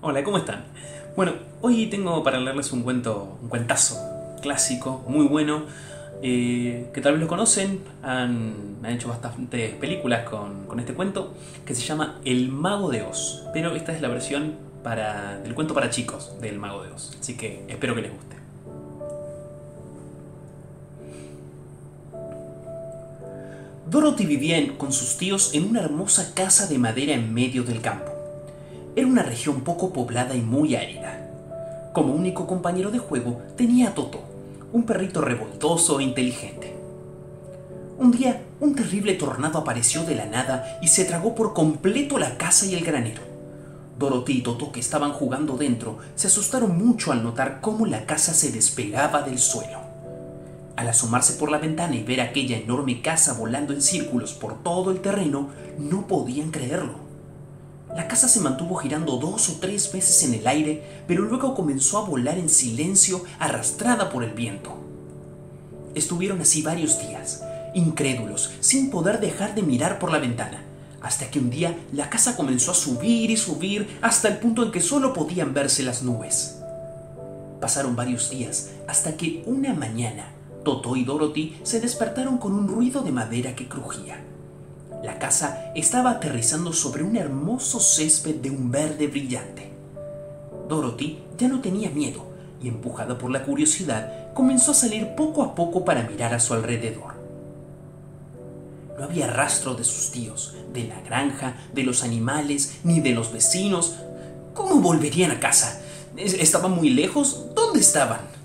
Hola, ¿cómo están? Bueno, hoy tengo para leerles un cuento, un cuentazo clásico, muy bueno, eh, que tal vez lo conocen, han, hecho bastantes películas con, este cuento, que se llama El Mago de Oz, pero esta es la versión del cuento para chicos del Mago de Oz, así que espero que les guste. Dorothy vivía con sus tíos en una hermosa casa de madera en medio del campo. Era una región poco poblada y muy árida. Como único compañero de juego tenía a Toto, un perrito revoltoso e inteligente. Un día, un terrible tornado apareció de la nada y se tragó por completo la casa y el granero. Dorothy y Toto, que estaban jugando dentro, se asustaron mucho al notar cómo la casa se despegaba del suelo. Al asomarse por la ventana y ver aquella enorme casa volando en círculos por todo el terreno, no podían creerlo. La casa se mantuvo girando dos o tres veces en el aire, pero luego comenzó a volar en silencio, arrastrada por el viento. Estuvieron así varios días, incrédulos, sin poder dejar de mirar por la ventana, hasta que un día la casa comenzó a subir y subir hasta el punto en que solo podían verse las nubes. Pasaron varios días hasta que una mañana Toto y Dorothy se despertaron con un ruido de madera que crujía. La casa estaba aterrizando sobre un hermoso césped de un verde brillante. Dorothy ya no tenía miedo y empujada por la curiosidad comenzó a salir poco a poco para mirar a su alrededor. No había rastro de sus tíos, de la granja, de los animales, ni de los vecinos. ¿Cómo volverían a casa? ¿Estaban muy lejos? ¿Dónde estaban?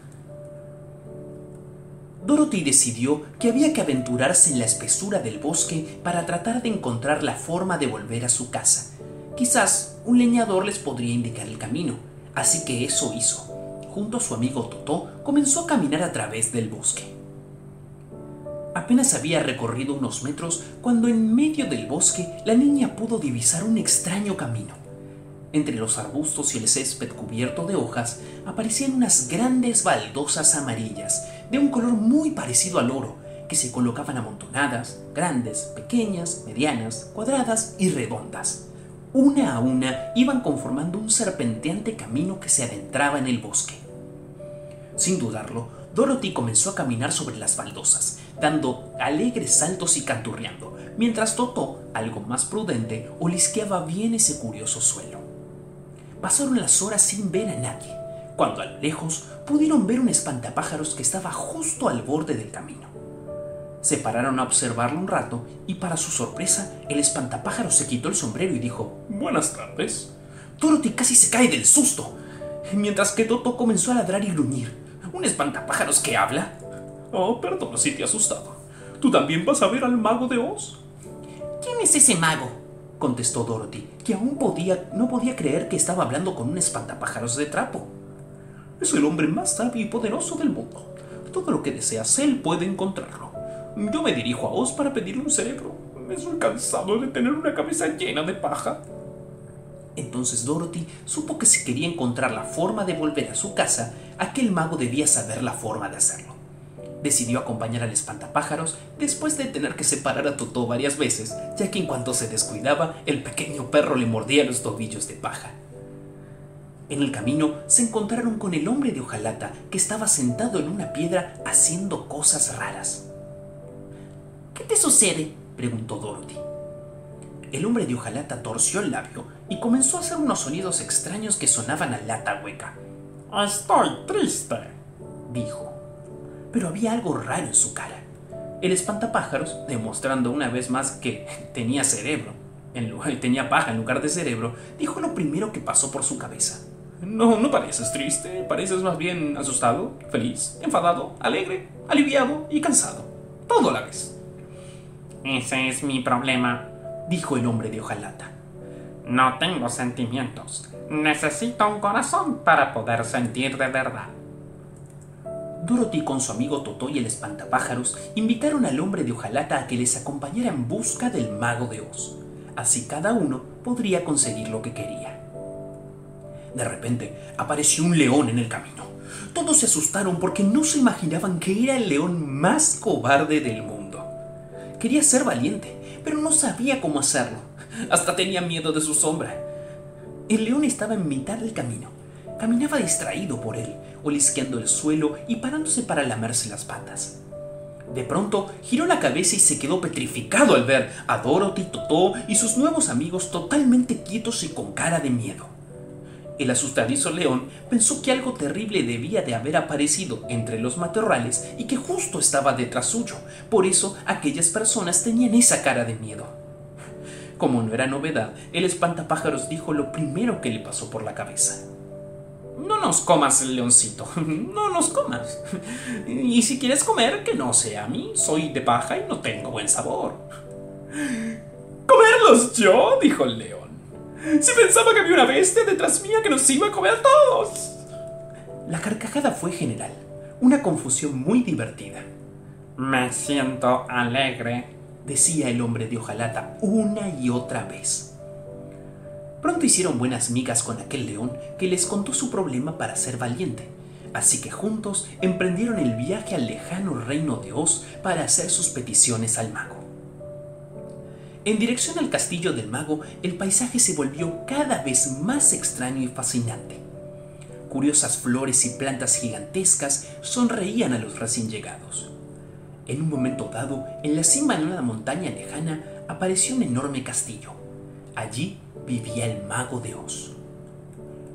Dorothy decidió que había que aventurarse en la espesura del bosque para tratar de encontrar la forma de volver a su casa. Quizás un leñador les podría indicar el camino, así que eso hizo. Junto a su amigo Totó comenzó a caminar a través del bosque. Apenas había recorrido unos metros cuando en medio del bosque la niña pudo divisar un extraño camino. Entre los arbustos y el césped cubierto de hojas aparecían unas grandes baldosas amarillas, de un color muy parecido al oro, que se colocaban amontonadas, grandes, pequeñas, medianas, cuadradas y redondas. Una a una iban conformando un serpenteante camino que se adentraba en el bosque. Sin dudarlo, Dorothy comenzó a caminar sobre las baldosas, dando alegres saltos y canturreando, mientras Toto, algo más prudente, olisqueaba bien ese curioso suelo. Pasaron las horas sin ver a nadie, cuando a lo lejos pudieron ver un espantapájaros que estaba justo al borde del camino. Se pararon a observarlo un rato y para su sorpresa el espantapájaros se quitó el sombrero y dijo Buenas tardes. Dorothy casi se cae del susto, mientras que Toto comenzó a ladrar y gruñir. ¿Un espantapájaros que habla? Oh, perdón si te he asustado. ¿Tú también vas a ver al mago de Oz? ¿Quién es ese mago? contestó Dorothy, que aún podía, no podía creer que estaba hablando con un espantapájaros de trapo. Es el hombre más sabio y poderoso del mundo. Todo lo que deseas, él puede encontrarlo. Yo me dirijo a Oz para pedirle un cerebro. Me Estoy cansado de tener una cabeza llena de paja. Entonces Dorothy supo que si quería encontrar la forma de volver a su casa, aquel mago debía saber la forma de hacerlo decidió acompañar al espantapájaros después de tener que separar a Totó varias veces, ya que en cuanto se descuidaba, el pequeño perro le mordía los tobillos de paja. En el camino se encontraron con el hombre de hojalata que estaba sentado en una piedra haciendo cosas raras. ¿Qué te sucede? preguntó Dorothy. El hombre de hojalata torció el labio y comenzó a hacer unos sonidos extraños que sonaban a lata hueca. Estoy triste, dijo pero había algo raro en su cara. El espantapájaros, demostrando una vez más que tenía cerebro, en lugar, tenía paja en lugar de cerebro, dijo lo primero que pasó por su cabeza. No, no pareces triste, pareces más bien asustado, feliz, enfadado, alegre, aliviado y cansado. Todo a la vez. Ese es mi problema, dijo el hombre de hojalata. No tengo sentimientos. Necesito un corazón para poder sentir de verdad. Dorothy con su amigo Totó y el espantapájaros invitaron al hombre de hojalata a que les acompañara en busca del mago de Oz. Así cada uno podría conseguir lo que quería. De repente apareció un león en el camino. Todos se asustaron porque no se imaginaban que era el león más cobarde del mundo. Quería ser valiente, pero no sabía cómo hacerlo. Hasta tenía miedo de su sombra. El león estaba en mitad del camino. Caminaba distraído por él, olisqueando el suelo y parándose para lamerse las patas. De pronto giró la cabeza y se quedó petrificado al ver a Dorothy, Totó y sus nuevos amigos totalmente quietos y con cara de miedo. El asustadizo león pensó que algo terrible debía de haber aparecido entre los matorrales y que justo estaba detrás suyo. Por eso aquellas personas tenían esa cara de miedo. Como no era novedad, el espantapájaros dijo lo primero que le pasó por la cabeza. No nos comas, leoncito. No nos comas. Y si quieres comer, que no sea a mí. Soy de paja y no tengo buen sabor. ¿Comerlos yo? dijo el león. Si pensaba que había una bestia detrás mía que nos iba a comer a todos. La carcajada fue general. Una confusión muy divertida. Me siento alegre, decía el hombre de hojalata una y otra vez. Pronto hicieron buenas migas con aquel león que les contó su problema para ser valiente, así que juntos emprendieron el viaje al lejano reino de Oz para hacer sus peticiones al mago. En dirección al castillo del mago, el paisaje se volvió cada vez más extraño y fascinante. Curiosas flores y plantas gigantescas sonreían a los recién llegados. En un momento dado, en la cima de una montaña lejana, apareció un enorme castillo. Allí vivía el mago de Oz.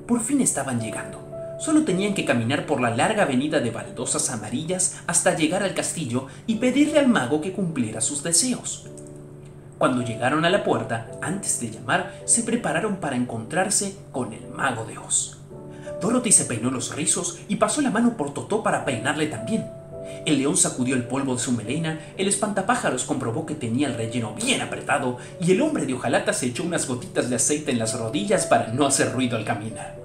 Por fin estaban llegando. Solo tenían que caminar por la larga avenida de baldosas amarillas hasta llegar al castillo y pedirle al mago que cumpliera sus deseos. Cuando llegaron a la puerta, antes de llamar, se prepararon para encontrarse con el mago de Oz. Dorothy se peinó los rizos y pasó la mano por Totó para peinarle también. El león sacudió el polvo de su melena, el espantapájaros comprobó que tenía el relleno bien apretado y el hombre de hojalata se echó unas gotitas de aceite en las rodillas para no hacer ruido al caminar.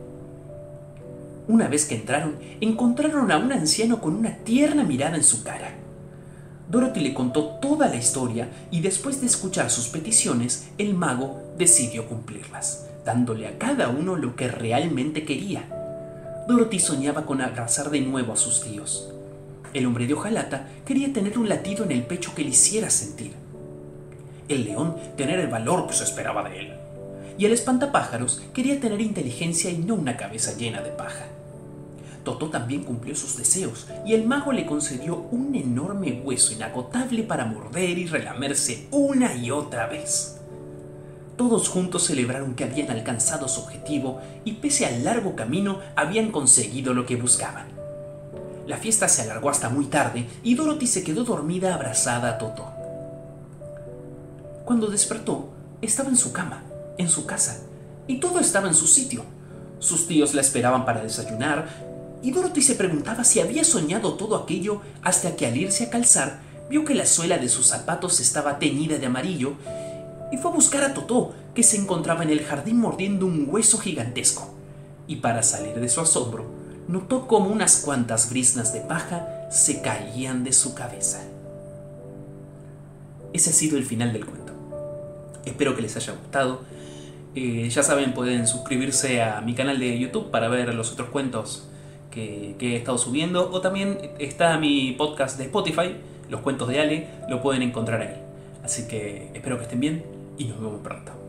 Una vez que entraron, encontraron a un anciano con una tierna mirada en su cara. Dorothy le contó toda la historia y después de escuchar sus peticiones, el mago decidió cumplirlas, dándole a cada uno lo que realmente quería. Dorothy soñaba con abrazar de nuevo a sus tíos. El hombre de hojalata quería tener un latido en el pecho que le hiciera sentir. El león tener el valor que se esperaba de él. Y el espantapájaros quería tener inteligencia y no una cabeza llena de paja. Totó también cumplió sus deseos y el mago le concedió un enorme hueso inagotable para morder y relamerse una y otra vez. Todos juntos celebraron que habían alcanzado su objetivo y pese al largo camino habían conseguido lo que buscaban. La fiesta se alargó hasta muy tarde y Dorothy se quedó dormida abrazada a Toto. Cuando despertó, estaba en su cama, en su casa, y todo estaba en su sitio. Sus tíos la esperaban para desayunar, y Dorothy se preguntaba si había soñado todo aquello hasta que al irse a calzar vio que la suela de sus zapatos estaba teñida de amarillo y fue a buscar a Totó, que se encontraba en el jardín mordiendo un hueso gigantesco. Y para salir de su asombro, notó como unas cuantas brisnas de paja se caían de su cabeza. Ese ha sido el final del cuento. Espero que les haya gustado. Eh, ya saben, pueden suscribirse a mi canal de YouTube para ver los otros cuentos que, he estado subiendo. O también está mi podcast de Spotify, Los Cuentos de Ale, lo pueden encontrar ahí. Así que espero que estén bien y nos vemos pronto.